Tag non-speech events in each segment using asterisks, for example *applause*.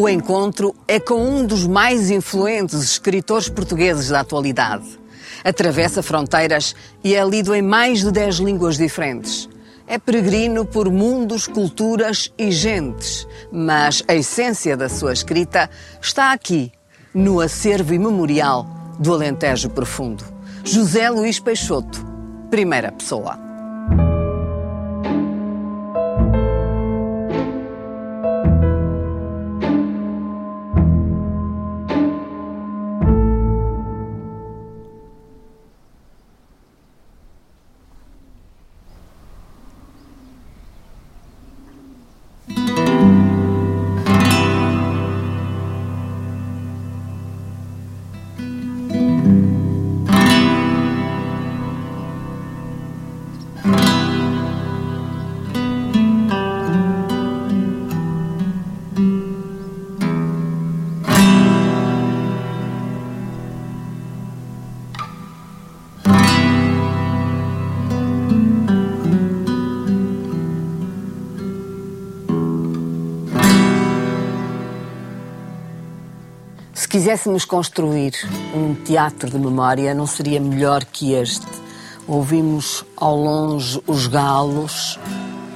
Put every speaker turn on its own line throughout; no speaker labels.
O encontro é com um dos mais influentes escritores portugueses da atualidade. Atravessa fronteiras e é lido em mais de 10 línguas diferentes. É peregrino por mundos, culturas e gentes, mas a essência da sua escrita está aqui, no acervo imemorial do Alentejo Profundo. José Luís Peixoto, primeira pessoa. Quiséssemos construir um teatro de memória, não seria melhor que este. Ouvimos ao longe os galos,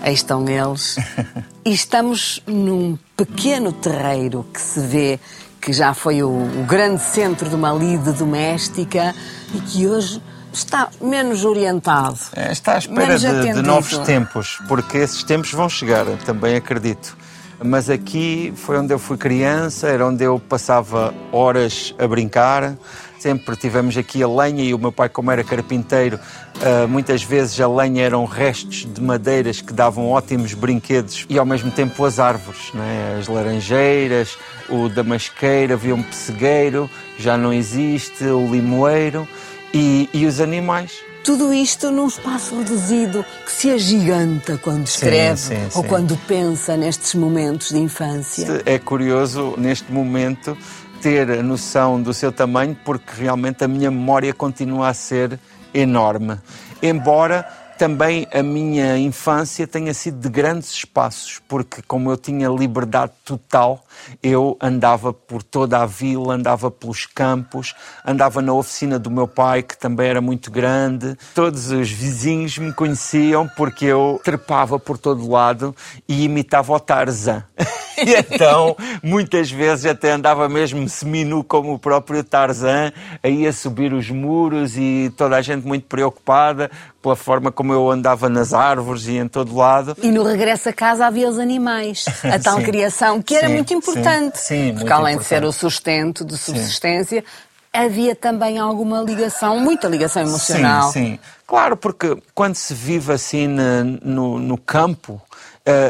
aí estão eles, *laughs* e estamos num pequeno terreiro que se vê que já foi o, o grande centro de uma lide doméstica e que hoje está menos orientado.
É, está à espera de, de novos tempos, porque esses tempos vão chegar, também acredito mas aqui foi onde eu fui criança, era onde eu passava horas a brincar. Sempre tivemos aqui a lenha e o meu pai, como era carpinteiro, ah, muitas vezes a lenha eram restos de madeiras que davam ótimos brinquedos e ao mesmo tempo as árvores, é? as laranjeiras, o damasqueiro, havia um pessegueiro, já não existe, o limoeiro e, e os animais
tudo isto num espaço reduzido que se agiganta quando escreve sim, sim, ou sim. quando pensa nestes momentos de infância.
É curioso, neste momento, ter a noção do seu tamanho, porque realmente a minha memória continua a ser enorme. Embora também a minha infância tenha sido de grandes espaços, porque como eu tinha liberdade total, eu andava por toda a vila, andava pelos campos, andava na oficina do meu pai, que também era muito grande. Todos os vizinhos me conheciam porque eu trepava por todo lado e imitava o Tarzan. *laughs* e então, muitas vezes até andava mesmo seminu como o próprio Tarzan, aí a subir os muros e toda a gente muito preocupada pela forma como eu andava nas árvores e em todo lado.
E no regresso a casa havia os animais, a tal *laughs* criação, que era sim, muito importante. Sim, sim porque além importante. de ser o sustento de subsistência, havia também alguma ligação, muita ligação emocional.
Sim, sim. Claro, porque quando se vive assim no, no campo,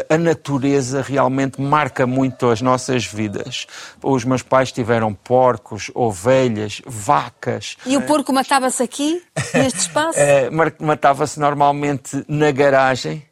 a natureza realmente marca muito as nossas vidas. Os meus pais tiveram porcos, ovelhas, vacas.
E o porco matava-se aqui, neste *laughs* espaço?
É, matava-se normalmente na garagem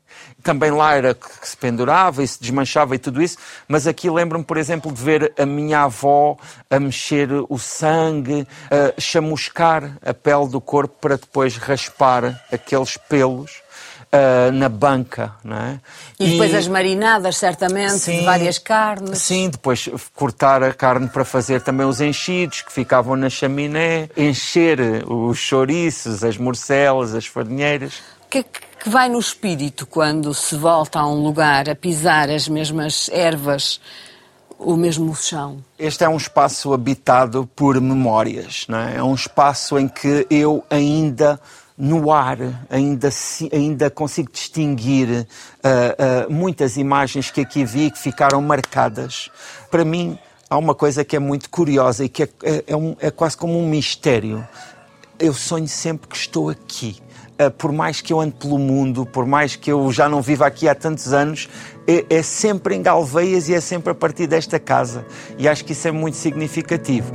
também lá era que se pendurava e se desmanchava e tudo isso, mas aqui lembro-me, por exemplo, de ver a minha avó a mexer o sangue, a chamuscar a pele do corpo para depois raspar aqueles pelos uh, na banca, não é?
E depois e... as marinadas, certamente, sim, de várias carnes.
Sim, depois cortar a carne para fazer também os enchidos que ficavam na chaminé, encher os chouriços, as morcelas, as farinheiras.
Que é que vai no espírito quando se volta a um lugar a pisar as mesmas ervas o mesmo chão.
Este é um espaço habitado por memórias, não é? É um espaço em que eu ainda no ar ainda, ainda consigo distinguir uh, uh, muitas imagens que aqui vi que ficaram marcadas. Para mim, há uma coisa que é muito curiosa e que é, é, é, um, é quase como um mistério. Eu sonho sempre que estou aqui. Uh, por mais que eu ande pelo mundo, por mais que eu já não viva aqui há tantos anos, é, é sempre em Galveias e é sempre a partir desta casa. E acho que isso é muito significativo.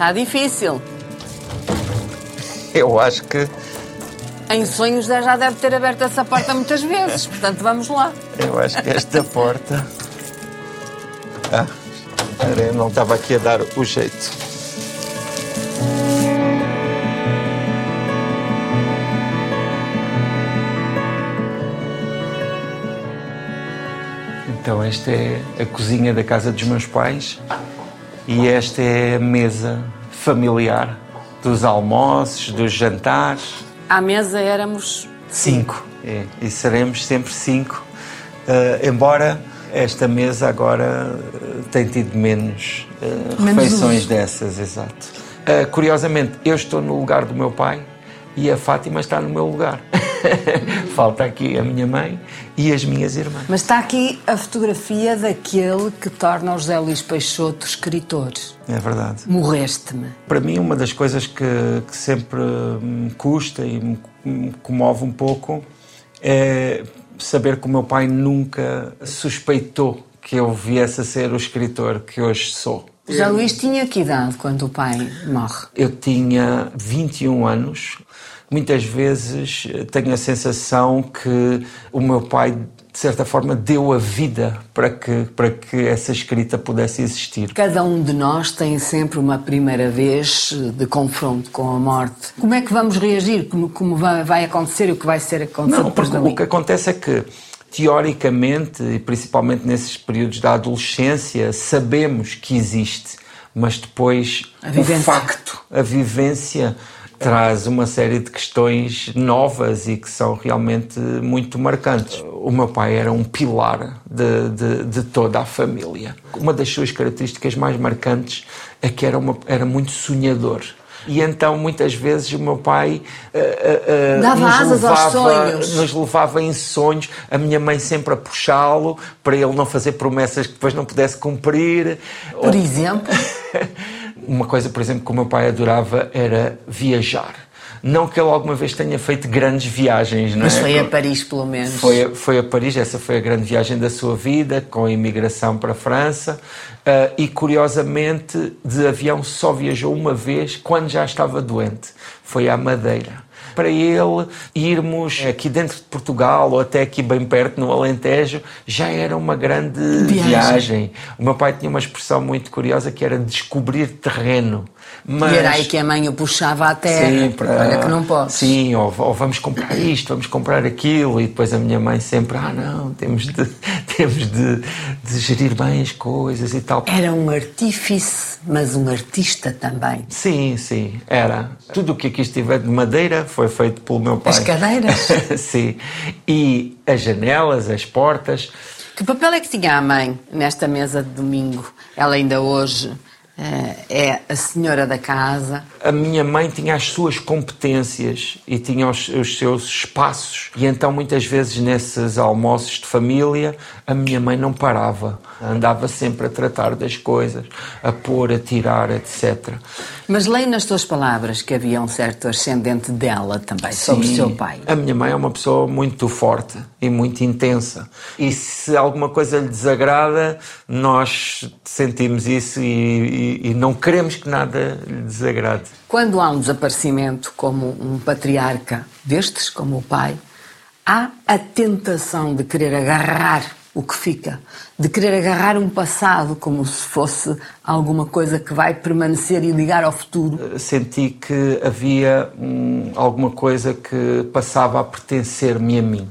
Está difícil. *laughs*
Eu acho que
Em sonhos já deve ter aberto essa porta muitas vezes, portanto vamos lá.
Eu acho que esta porta. Ah, eu não estava aqui a dar o jeito. Então, esta é a cozinha da casa dos meus pais e esta é a mesa familiar dos almoços, dos jantares.
À mesa éramos
cinco. É, e seremos sempre cinco, uh, embora esta mesa agora uh, tenha tido menos, uh, menos refeições uso. dessas, exato. curiosamente, eu estou no lugar do meu pai e a Fátima está no meu lugar. *laughs* Falta aqui a minha mãe e as minhas irmãs.
Mas está aqui a fotografia daquele que torna o José Luís Peixoto escritor.
É verdade.
Morreste-me.
Para mim, uma das coisas que, que sempre me custa e me comove um pouco é saber que o meu pai nunca suspeitou que eu viesse a ser o escritor que hoje sou.
Já Luís tinha que idade quando o pai morre?
Eu tinha 21 anos muitas vezes eh, tenho a sensação que o meu pai de certa forma deu a vida para que para que essa escrita pudesse existir.
Cada um de nós tem sempre uma primeira vez de confronto com a morte. Como é que vamos reagir? Como, como vai, acontecer e o que vai ser acontecido
Não, o que acontece é que teoricamente e principalmente nesses períodos da adolescência sabemos que existe, mas depois o facto, a vivência traz uma série de questões novas e que são realmente muito marcantes. O meu pai era um pilar de, de, de toda a família. Uma das suas características mais marcantes é que era, uma, era muito sonhador. E então, muitas vezes, o meu pai uh, uh,
Dava nos, asas levava, aos sonhos.
nos levava em sonhos, a minha mãe sempre a puxá-lo para ele não fazer promessas que depois não pudesse cumprir.
Por exemplo? *laughs*
Uma coisa, por exemplo, que o meu pai adorava era viajar. Não que ele alguma vez tenha feito grandes viagens, não
Mas é? foi a Paris, pelo menos.
Foi, foi a Paris, essa foi a grande viagem da sua vida, com a imigração para a França. Uh, e curiosamente, de avião só viajou uma vez quando já estava doente. Foi à Madeira para ele irmos aqui dentro de Portugal ou até aqui bem perto no Alentejo já era uma grande viagem. viagem. O meu pai tinha uma expressão muito curiosa que era descobrir terreno.
Mas... E era aí que a mãe o puxava à terra. Sim, para... Olha que não posso.
Sim, ou, ou, vamos comprar isto, vamos comprar aquilo. E depois a minha mãe sempre, ah não, temos de, *laughs* temos de, de gerir bem as coisas e tal.
Era um artífice, mas um artista também.
Sim, sim, era. Tudo o que aqui estiver de madeira foi feito pelo meu pai.
As cadeiras? *laughs*
sim. E as janelas, as portas.
Que papel é que tinha a mãe nesta mesa de domingo? Ela ainda hoje é a senhora da casa.
A minha mãe tinha as suas competências e tinha os, os, seus espaços, e então muitas vezes nesses almoços de família a minha mãe não parava, andava sempre a tratar das coisas, a pôr, a tirar, etc.
Mas leio nas tuas palavras que havia um certo ascendente dela também Sim, sobre o seu pai.
A minha mãe é uma pessoa muito forte e muito intensa, e se alguma coisa lhe desagrada, nós sentimos isso e, e e, não queremos que nada lhe desagrade.
Quando há um desaparecimento, como um patriarca destes, como o pai, há a tentação de querer agarrar o que fica, de querer agarrar um passado como se fosse alguma coisa que vai permanecer e ligar ao futuro.
Senti que havia hum, alguma coisa que passava a pertencer-me a mim,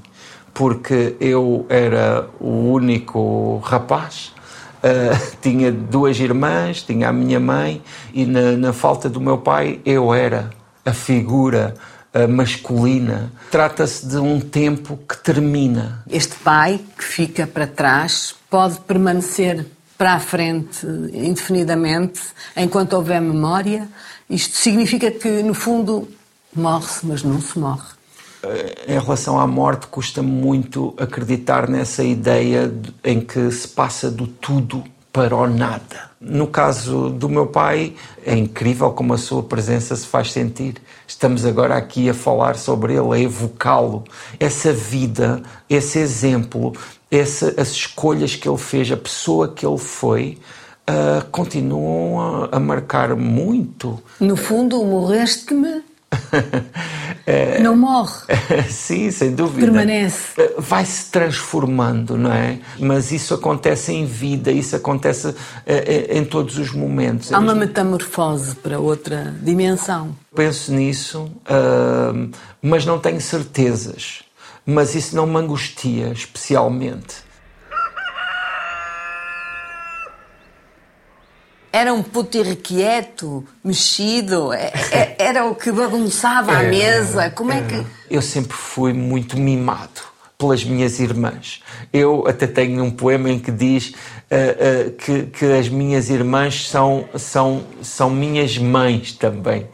porque eu era o único rapaz Uh, tinha duas irmãs, tinha a minha mãe, e na, na falta do meu pai eu era a figura uh, masculina. Trata-se de um tempo que termina.
Este pai que fica para trás pode permanecer para a frente indefinidamente enquanto houver memória. Isto significa que, no fundo, morre-se, mas não se morre
em relação à morte, custa muito acreditar nessa ideia em que se passa do tudo para o nada. No caso do meu pai, é incrível como a sua presença se faz sentir. Estamos agora aqui a falar sobre ele, a evocá-lo. Essa vida, esse exemplo, essa, as escolhas que ele fez, a pessoa que ele foi, uh, continuam a, a marcar muito.
No fundo, morreste-me não morre. *laughs*
Sim, sem dúvida.
Permanece.
Eh, vai se transformando, não é? Mas isso acontece em vida, isso acontece é, em todos os momentos.
Há uma metamorfose para outra dimensão.
Penso nisso, uh, mas não tenho certezas. Mas isso não me angustia especialmente.
Era um puto irrequieto, mexido, é, é, era o que bagunçava a mesa. Como é que.
Eu sempre fui muito mimado pelas minhas irmãs. Eu até tenho um poema em que diz uh, uh, que, que as minhas irmãs são, são, são minhas mães também.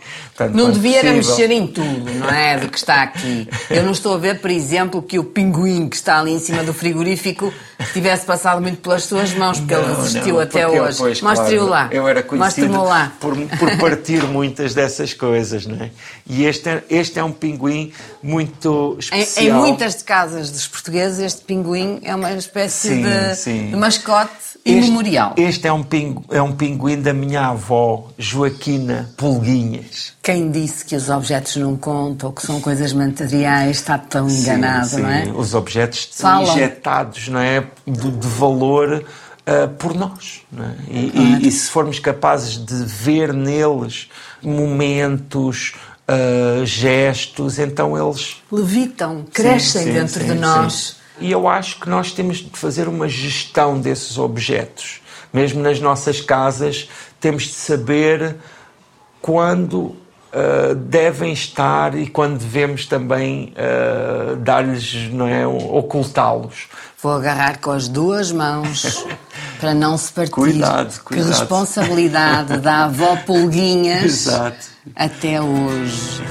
Não devia mexer em tudo, não é? Do que está aqui. Eu não estou a ver, por exemplo, que o pinguim que está ali em cima do frigorífico tivesse passado muito pelas suas mãos, porque não, ele resistiu não, até hoje. Mostre-o claro, lá.
Eu era conhecido lá. Por, por partir muitas dessas coisas, não é? E este é, este é um pinguim muito especial.
Em, em muitas casas dos portugueses, este pinguim é uma espécie sim, de, sim. de mascote imemorial.
Este, este é, um pingu, é um pinguim da minha avó, Joaquina Pulguinhas.
Quem disse que os objetos não contam, que são coisas materiais, está tão enganado, sim, não é?
Os objetos são injetados, não é? De, de valor uh, por nós. É? E, claro. e, e se formos capazes de ver neles momentos, Uh, gestos, então eles
levitam, crescem sim, sim, dentro sim, de nós.
E eu acho que nós temos de fazer uma gestão desses objetos. Mesmo nas nossas casas, temos de saber quando uh, devem estar e quando devemos também uh, dar-lhes, não é, ocultá-los.
Vou agarrar com as duas mãos *laughs* para não se partir.
Cuidado, cuidado.
Que responsabilidade da avó Pulguinhas *laughs*
Exato.
até hoje.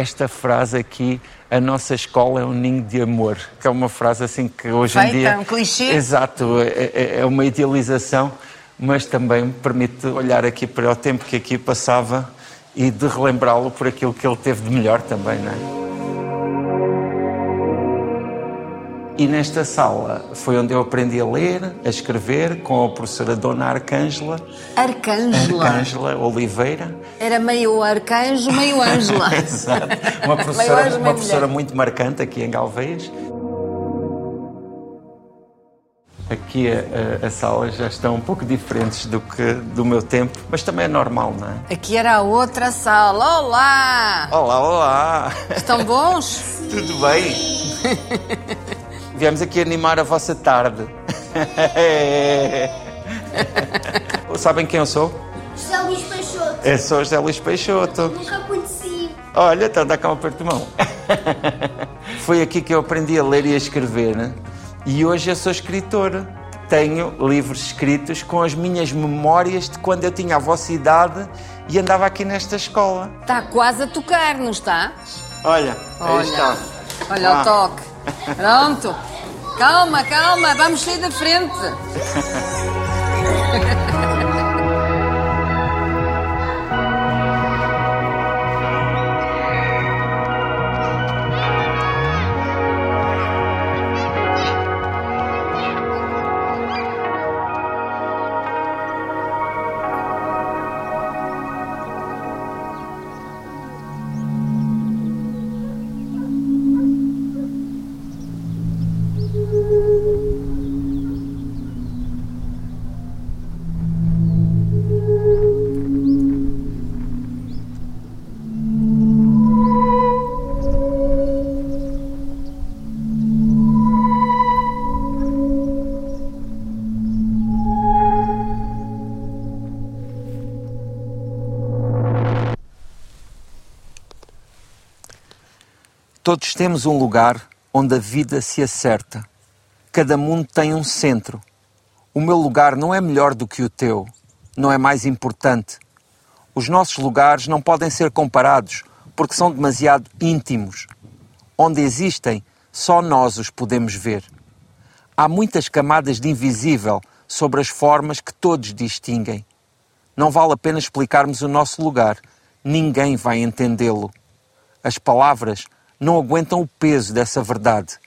Esta frase aqui, a nossa escola é um ninho de amor, que é uma frase assim que hoje
Feita,
em dia...
um clichê.
Exato, é, é, é uma idealização, mas também me permite olhar aqui para o tempo que aqui passava e de relembrá-lo por aquilo que ele teve de melhor também, não é? E nesta sala foi onde eu aprendi a ler, a escrever, com a professora Dona Arcângela.
Arcângela?
Arcângela Oliveira.
Era meio arcanjo, meio *laughs* Ângela.
Exato. *laughs* Uma professora, anjo, uma professora muito marcante aqui em Galveias. Aqui a, a, a, sala já estão um pouco diferentes do que do meu tempo, mas também é normal, não é?
Aqui era a outra sala. Olá!
Olá, olá!
Estão bons? *laughs*
Tudo bem? Viemos aqui animar a vossa tarde. *laughs* Sabem quem eu sou?
José Luís Peixoto.
Eu sou José Luís Peixoto.
Nunca conheci.
Olha, então dá cá um aperto de mão. *laughs* Foi aqui que eu aprendi a ler e a escrever. Né? E hoje eu sou escritor. Tenho livros escritos com as minhas memórias de quando eu tinha a vossa idade e andava aqui nesta escola.
Está quase a tocar, não está?
Olha, Olha. aí está.
Olha ah. o toque. *laughs* Pronto. Calma, calma, vamos sair da frente. *laughs*
Todos temos um lugar onde a vida se acerta. Cada mundo tem um centro. O meu lugar não é melhor do que o teu, não é mais importante. Os nossos lugares não podem ser comparados porque são demasiado íntimos. Onde existem, só nós os podemos ver. Há muitas camadas de invisível sobre as formas que todos distinguem. Não vale a pena explicarmos o nosso lugar. Ninguém vai entendê-lo. As palavras não aguentam o peso dessa verdade.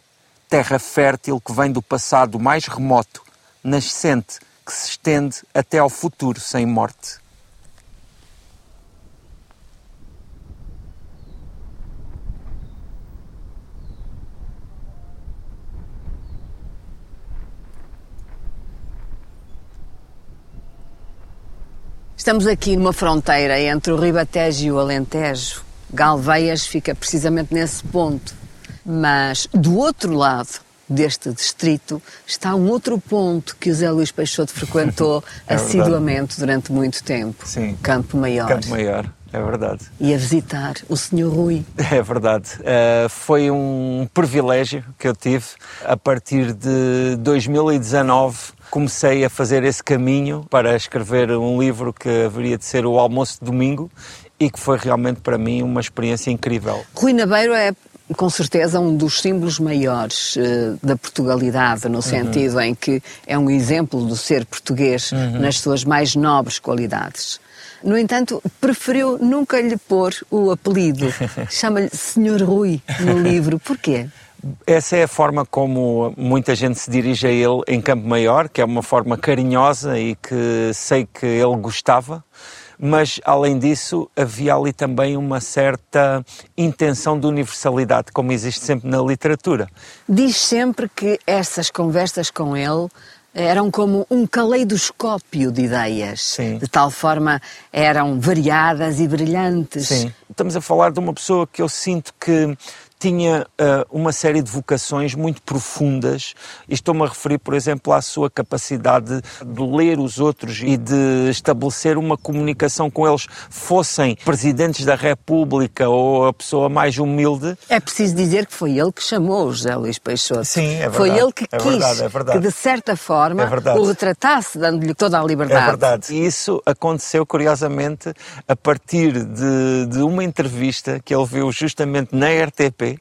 Terra fértil que vem do passado mais remoto, nascente que se estende até ao futuro sem morte.
Estamos aqui numa fronteira entre o Ribatejo e o Alentejo. Galveias fica precisamente nesse ponto. Mas do outro lado deste distrito está um outro ponto que o Zé Luís Peixoto frequentou *laughs*
É
assiduamente durante muito tempo.
Sim.
Campo Maior.
Campo Maior, é verdade.
E a visitar o Sr. Rui. *laughs*
É verdade. Uh, foi um privilégio que eu tive. A partir de 2019 comecei a fazer esse caminho para escrever um livro que haveria de ser o Almoço de Domingo e que foi realmente para mim uma experiência incrível.
Rui Nabeiro é com certeza um dos símbolos maiores eh, da Portugalidade, no sentido em que é um exemplo do ser português nas suas mais nobres qualidades. No entanto, preferiu nunca lhe pôr o apelido. *laughs* Chama-lhe Senhor Rui no livro. Porquê?
Essa é a forma como muita gente se dirige a ele em Campo Maior, que é uma forma carinhosa e que sei que ele gostava. Mas, além disso, havia ali também uma certa intenção de universalidade, como existe sempre na literatura.
Diz sempre que essas conversas com ele eram como um caleidoscópio de ideias.
Sim.
De tal forma eram variadas e brilhantes.
Sim. Estamos a falar de uma pessoa que eu sinto que tinha uh, uma série de vocações muito profundas estou-me a referir, por exemplo, à sua capacidade de ler os outros e de estabelecer uma comunicação com eles, fossem presidentes da República ou a pessoa mais humilde.
É preciso dizer que foi ele que chamou José Luís Peixoto.
Sim, é
Foi
verdade.
ele que
É
quis
verdade, é verdade.
que, de certa forma,
É
o retratasse, dando-lhe toda a liberdade.
É verdade. E isso aconteceu, curiosamente, a partir de, de uma entrevista que ele viu justamente na RTP,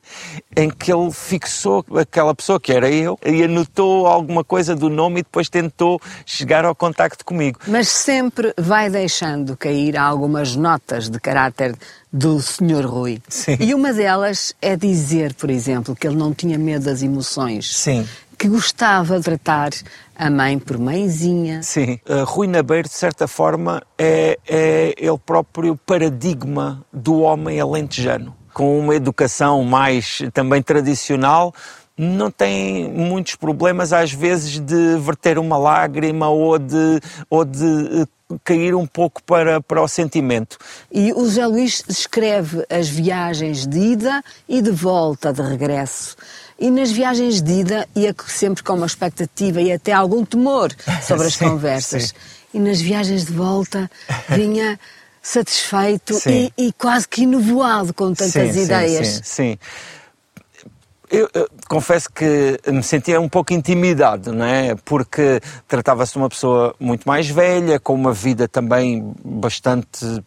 em que ele fixou aquela pessoa que era eu e anotou alguma coisa do nome e depois tentou chegar ao contacto comigo.
Mas sempre vai deixando cair algumas notas de caráter do Sr. Rui.
Sim.
E uma delas é dizer, por exemplo, que ele não tinha medo das emoções.
Sim.
Que gostava de tratar a mãe por mãezinha.
Sim, uh, Rui Nabeiro, de certa forma, é, é ele próprio paradigma do homem alentejano. Com uma educação mais também tradicional, não tem muitos problemas, às vezes, de verter uma lágrima ou de, ou de uh, cair um pouco para, para o sentimento.
E o José Luís descreve as viagens de ida e de volta, de regresso. E nas viagens de ida ia sempre com uma expectativa e até algum temor *laughs* sobre as
Sim,
conversas.
sim.
E nas viagens de volta vinha satisfeito e, e quase que enovoado com tantas
Sim,
ideias.
Sim, sim. Eu, eu confesso que me sentia um pouco intimidado, não é? Porque tratava-se de uma pessoa muito mais velha, com uma vida também bastante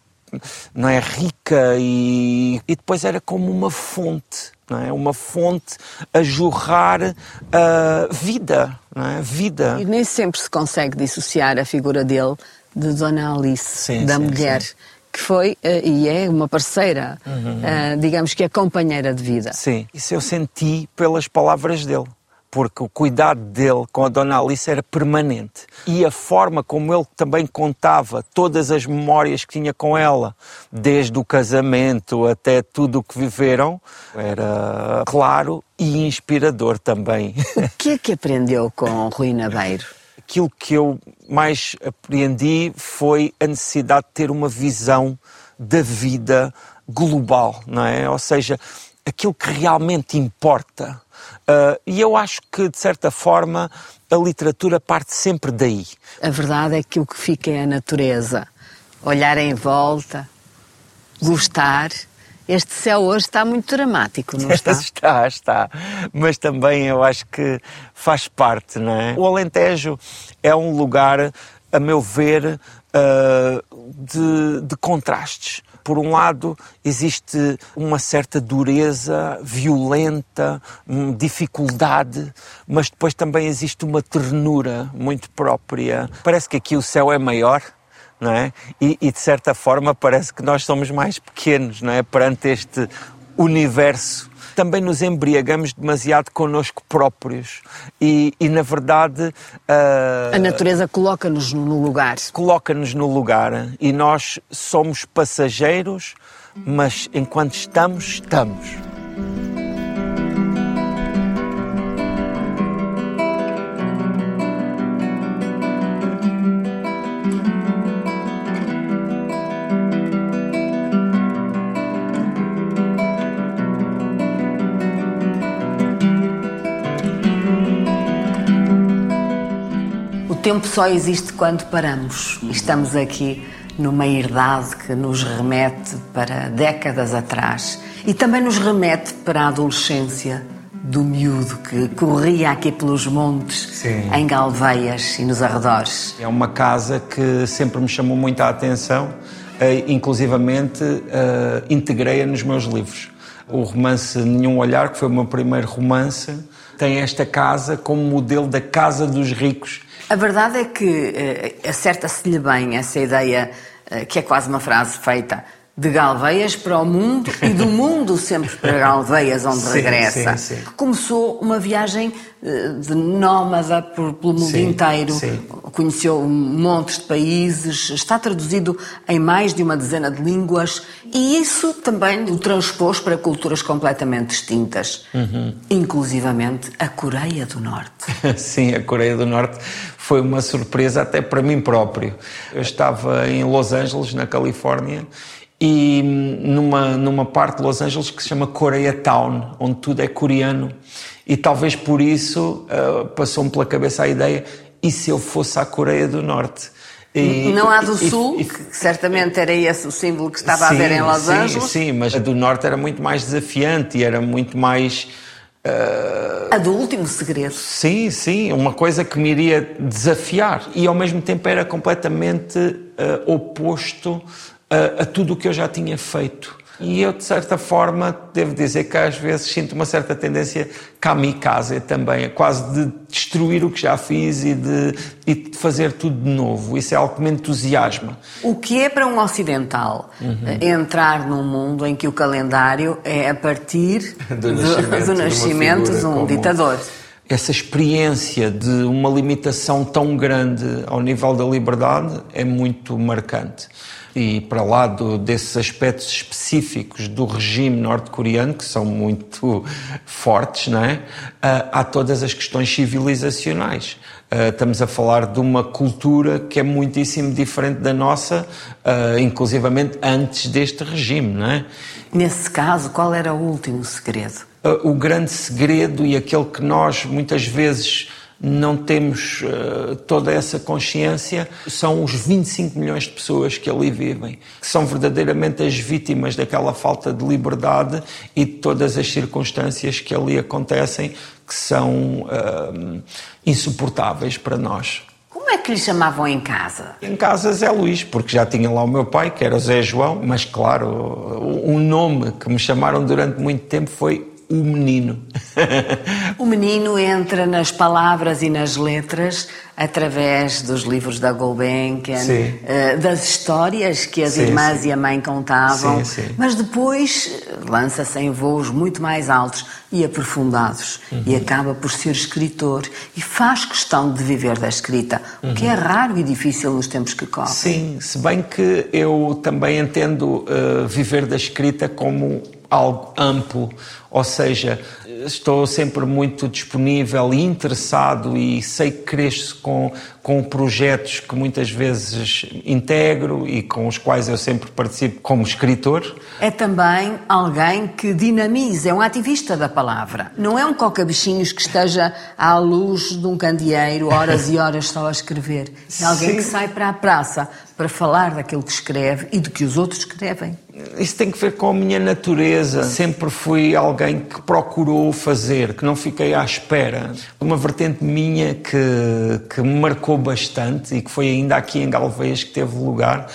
não é rica e, e depois era como uma fonte, não é? Uma fonte a jorrar a vida, não é? Vida.
E nem sempre se consegue dissociar a figura dele de Dona Alice,
Sim,
da
sim,
mulher,
sim.
que foi eh, e é uma parceira,
Uhum.
eh, digamos que é companheira de vida.
Sim, isso eu senti pelas palavras dele. Porque o cuidado dele com a Dona Alice era permanente. E a forma como ele também contava todas as memórias que tinha com ela, desde o casamento até tudo o que viveram, era claro e inspirador também. *laughs*
O que é que aprendeu com Rui Nabeiro?
Aquilo que eu mais apreendi foi a necessidade de ter uma visão da vida global, não é? Ou seja, aquilo que realmente importa. Ah, e eu acho que, de certa forma, a literatura parte sempre daí.
A verdade é que o que fica é a natureza. Olhar em volta, gostar. Este céu hoje está muito dramático, não está?
está, está. Mas também eu acho que faz parte, não é? O Alentejo é um lugar, a meu ver, ah, de, de contrastes. por um lado, existe uma certa dureza violenta, hum, dificuldade, mas depois também existe uma ternura muito própria. Parece que aqui o céu é maior, não é? E, e, de certa forma parece que nós somos mais pequenos, não é? Perante este universo. Também nos embriagamos demasiado connosco próprios e, e na verdade.
Uh, a natureza coloca-nos no lugar.
Coloca-nos no lugar e nós somos passageiros, mas enquanto estamos, estamos.
Tempo só existe quando paramos. Estamos aqui numa herdade que nos remete para décadas atrás e também nos remete para a adolescência do miúdo que corria aqui pelos montes, Sim. em Galveias e nos arredores.
É uma casa que sempre me chamou muita atenção, eh, inclusivamente eh, integrei-a nos meus livros. O romance Nenhum Olhar, que foi o meu primeiro romance, tem esta casa como modelo da casa dos ricos.
A verdade é que uh, acerta-se-lhe bem essa ideia, uh, que é quase uma frase feita, de Galveias para o mundo e do mundo sempre para Galveias, onde sim, regressa. Sim, sim. Começou uma viagem eh, de nómada por, pelo mundo inteiro, conheceu montes de países, está traduzido em mais de uma dezena de línguas e isso também o transpôs para culturas completamente distintas, uhum. inclusivamente a Coreia do Norte. *laughs*
sim, a Coreia do Norte foi uma surpresa até para mim próprio. Eu estava em Los Angeles, na Califórnia, e numa, numa parte de Los Angeles que se chama Koreatown, onde tudo é coreano. E talvez por isso uh, passou-me pela cabeça a ideia: e se eu fosse à Coreia do Norte?
E, não há do e, Sul, e, que certamente era esse o símbolo que estava sim, a ver em Los
sim,
Angeles.
Sim, mas a do Norte era muito mais desafiante e era muito mais.
Uh... A do último segredo.
Sim, sim, uma coisa que me iria desafiar e ao mesmo tempo era completamente uh, oposto a, a tudo o que eu já tinha feito. E eu, de certa forma, devo dizer que às vezes sinto uma certa tendência kamikaze também, quase de destruir o que já fiz e de, e de fazer tudo de novo. Isso é algo que me entusiasma.
O que é para um ocidental uhum. entrar num mundo em que o calendário é a partir *laughs* do nascimento, do nascimento de, *laughs* um ditador?
Essa experiência de uma limitação tão grande ao nível da liberdade é muito marcante e para lá do, desses aspectos específicos do regime norte-coreano, que são muito fortes, não é? Ah, há todas as questões civilizacionais. Uh, estamos a falar de uma cultura que é muitíssimo diferente da nossa, uh, inclusivamente antes deste regime, não é?
Nesse caso, qual era o último segredo?
Uh, o grande segredo e aquele que nós muitas vezes não temos uh, toda essa consciência, são os 25 milhões de pessoas que ali vivem, que são verdadeiramente as vítimas daquela falta de liberdade e de todas as circunstâncias que ali acontecem, que são uh, insuportáveis para nós.
Como é que lhe chamavam em casa?
Em casa Zé Luís, porque já tinha lá o meu pai, que era o Zé João, mas claro, um nome que me chamaram durante muito tempo foi o menino.
o menino entra nas palavras e nas letras através dos livros da Gulbenkian, uh, das histórias que as sim, irmãs sim. e a mãe contavam, mas depois eh, lança-se em voos muito mais altos e aprofundados uhum. e acaba por ser escritor e faz questão de viver da escrita, uhum. o que é uhum. raro e difícil nos tempos que correm.
Sim, se bem que eu também entendo uh, viver da escrita como algo amplo, ou seja, estou sempre muito disponível e interessado e sei que cresço com, com projetos que muitas vezes integro e com os quais eu sempre participo como escritor.
É também alguém que dinamiza, é um ativista da palavra. Não é um coca-bichinhos que esteja à luz de um candeeiro horas e horas só a escrever. É alguém Sim. que sai para a praça para falar daquilo que escreve e do que os outros escrevem.
Isso tem que ver com a minha natureza. Sempre fui alguém que procurou fazer, que não fiquei à espera. Uma vertente minha que, que me marcou bastante e que foi ainda aqui em Galveias que teve lugar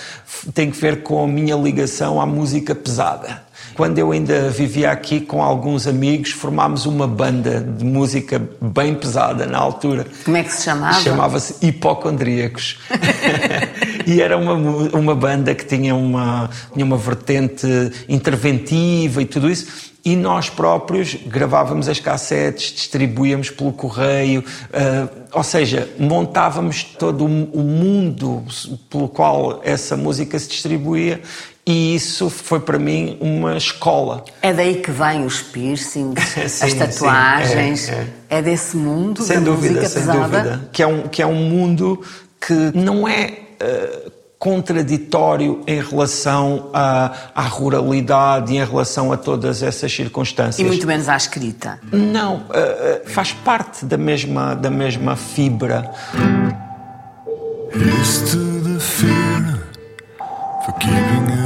tem que ver com a minha ligação à música pesada. Quando eu ainda vivia aqui com alguns amigos, formámos uma banda de música bem pesada na altura.
Como é que se chamava?
Chamava-se Hipocondríacos. *laughs* e era uma, uma banda que tinha uma, tinha uma vertente interventiva e tudo isso e nós próprios gravávamos as cassetes, distribuíamos pelo correio, uh, ou seja, montávamos todo o mundo pelo qual essa música se distribuía e isso foi para mim uma escola.
É daí que vêm os piercings, *laughs* sim, as tatuagens, sim, é, é. é, desse mundo
sem
da
dúvida,
música
sem
pesada?
Dúvida. Que é um, que é um mundo que não é... Uh, contraditório em relação à, à, ruralidade e em relação a todas essas circunstâncias.
E muito menos à escrita.
Não, uh, uh, faz parte da mesma, da mesma fibra. Used to the fear for keeping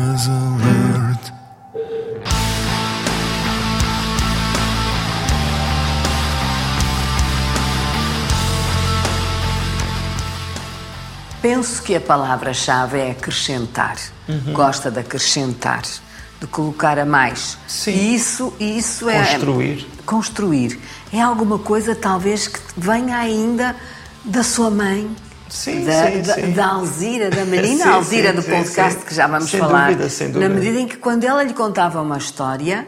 Penso que a palavra-chave é acrescentar. Uhum. Gosta de acrescentar, de colocar a mais.
Sim.
E isso, isso é.
Construir.
Construir. É alguma coisa, talvez, que venha ainda da sua mãe.
Sim,
da,
sim,
da,
sim.
da Alzira, da menina *laughs*
sim,
Alzira do podcast que já vamos
sem
falar.
Dúvida, sem dúvida.
Na medida em que quando ela lhe contava uma história,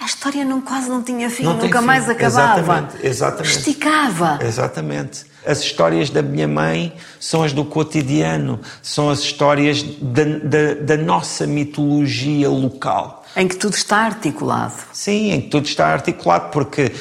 a história não, quase não tinha fim,
Não
nunca
fim.
mais acabava.
Exatamente, exatamente.
Esticava.
Exatamente. As histórias da minha mãe são as do cotidiano, são as histórias da, da, da nossa mitologia local.
Em que tudo está articulado.
Sim, em que tudo está articulado, porque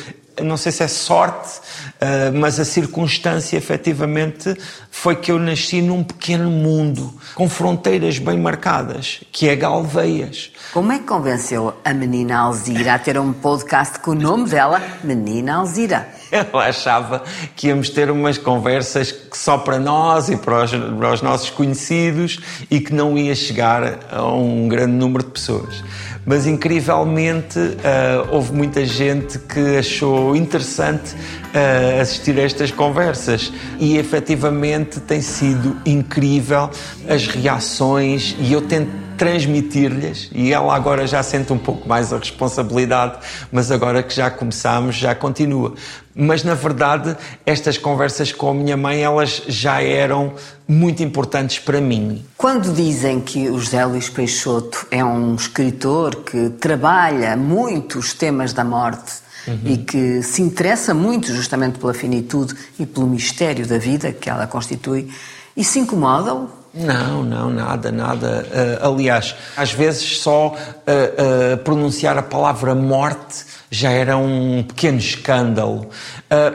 não sei se é sorte, uh, mas a circunstância efetivamente foi que eu nasci num pequeno mundo, com fronteiras bem marcadas, que é Galveias.
Como é que convenceu a menina Alzira a ter um podcast com o nome dela, Menina Alzira?
Ela achava que íamos ter umas conversas só para nós e para os, para os nossos conhecidos e que não ia chegar a um grande número de pessoas. Mas incrivelmente uh, houve muita gente que achou interessante uh, assistir a estas conversas. E efetivamente tem sido incrível as reações e eu tento transmitir-lhes e ela agora já sente um pouco mais a responsabilidade, mas agora que já começamos já continua. Mas na verdade, estas conversas com a minha mãe, elas já eram muito importantes para mim.
Quando dizem que o José Luís Peixoto é um escritor que trabalha muito os temas da morte uhum. e que se interessa muito justamente pela finitude e pelo mistério da vida que ela constitui, isso incomoda-o?
Não, não, nada, nada. Uh, aliás, às vezes só uh, uh, pronunciar a palavra morte já era um pequeno escândalo,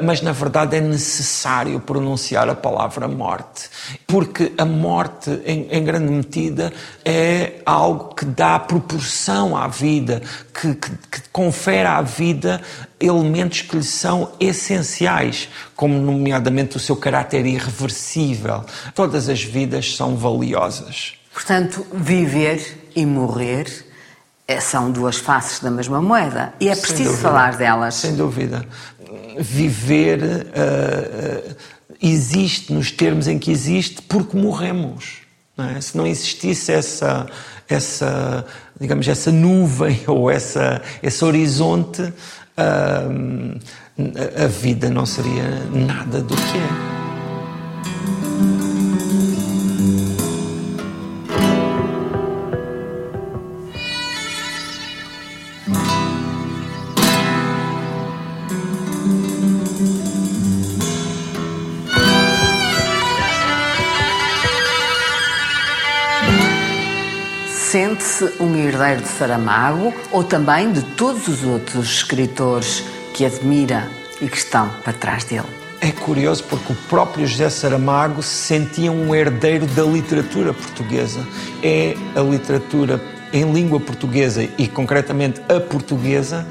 mas na verdade é necessário pronunciar a palavra morte, porque a morte, em, em grande medida, é algo que dá proporção à vida, que, que, que confere à vida elementos que lhe são essenciais, como nomeadamente o seu caráter irreversível. Todas as vidas são valiosas.
Portanto, viver e morrer são duas faces da mesma moeda e é Sem preciso
dúvida.
falar delas.
Sem dúvida. Viver uh, uh, existe nos termos em que existe porque morremos. Não é? Se não existisse essa, essa, digamos, essa nuvem *laughs* ou essa, esse horizonte, uh, a vida não seria nada do que é.
Um herdeiro de Saramago ou também de todos os outros escritores que admira e que estão para trás dele?
É curioso porque o próprio José Saramago se sentia um herdeiro da literatura portuguesa. É a literatura em língua portuguesa e, concretamente, a portuguesa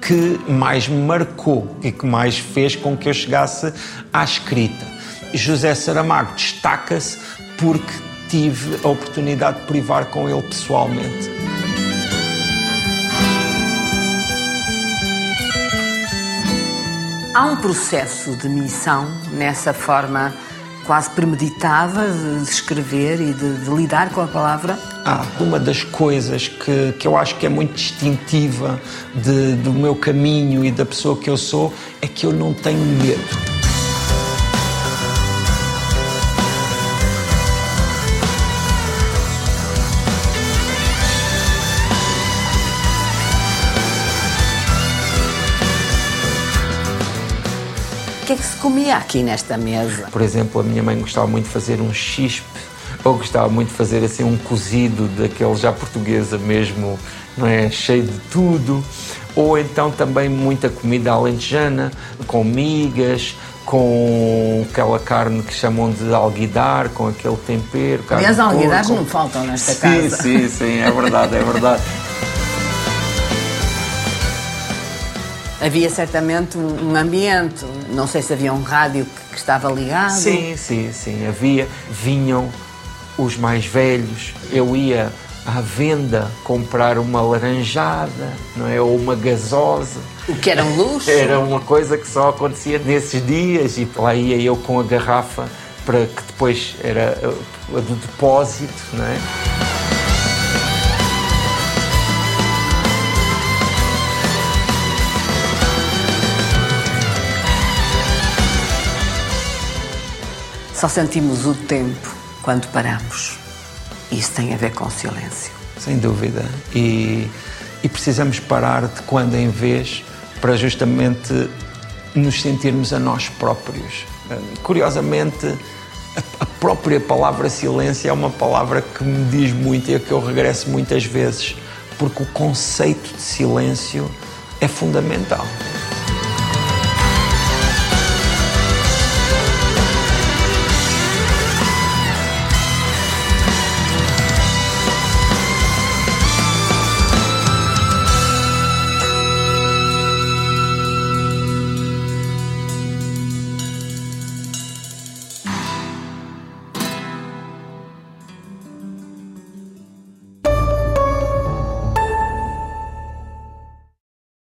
que mais me marcou e que mais fez com que eu chegasse à escrita. José Saramago destaca-se porque tive a oportunidade de privar com ele pessoalmente.
Há um processo de missão nessa forma quase premeditada de escrever e de, de lidar com a palavra?
Ah, uma das coisas que, que eu acho que é muito distintiva de, do meu caminho e da pessoa que eu sou é que eu não tenho medo.
Que é que se comia aqui nesta mesa?
Por exemplo, a minha mãe gostava muito de fazer um chispe, ou gostava muito de fazer assim um cozido daquele já portuguesa mesmo, não é? Cheio de tudo. Ou então também muita comida alentejana, com migas, com aquela carne que chamam de alguidar, com aquele tempero.
Aliás, alguidares com... não faltam nesta
sim,
casa.
Sim, sim, sim, é verdade, é verdade. *laughs*
Havia certamente um ambiente, não sei se havia um rádio que, estava ligado.
Sim, sim, sim, havia. Vinham os mais velhos, eu ia à venda comprar uma laranjada, não é? Ou uma gasosa.
O que era um luxo?
Era uma coisa que só acontecia nesses dias e lá ia eu com a garrafa para que depois era a do depósito, não é?
Só sentimos o tempo quando paramos. Isso tem a ver com silêncio.
Sem dúvida. E, e precisamos parar de quando em vez para justamente nos sentirmos a nós próprios. Curiosamente, a própria palavra silêncio é uma palavra que me diz muito e a que eu regresso muitas vezes, porque o conceito de silêncio é fundamental.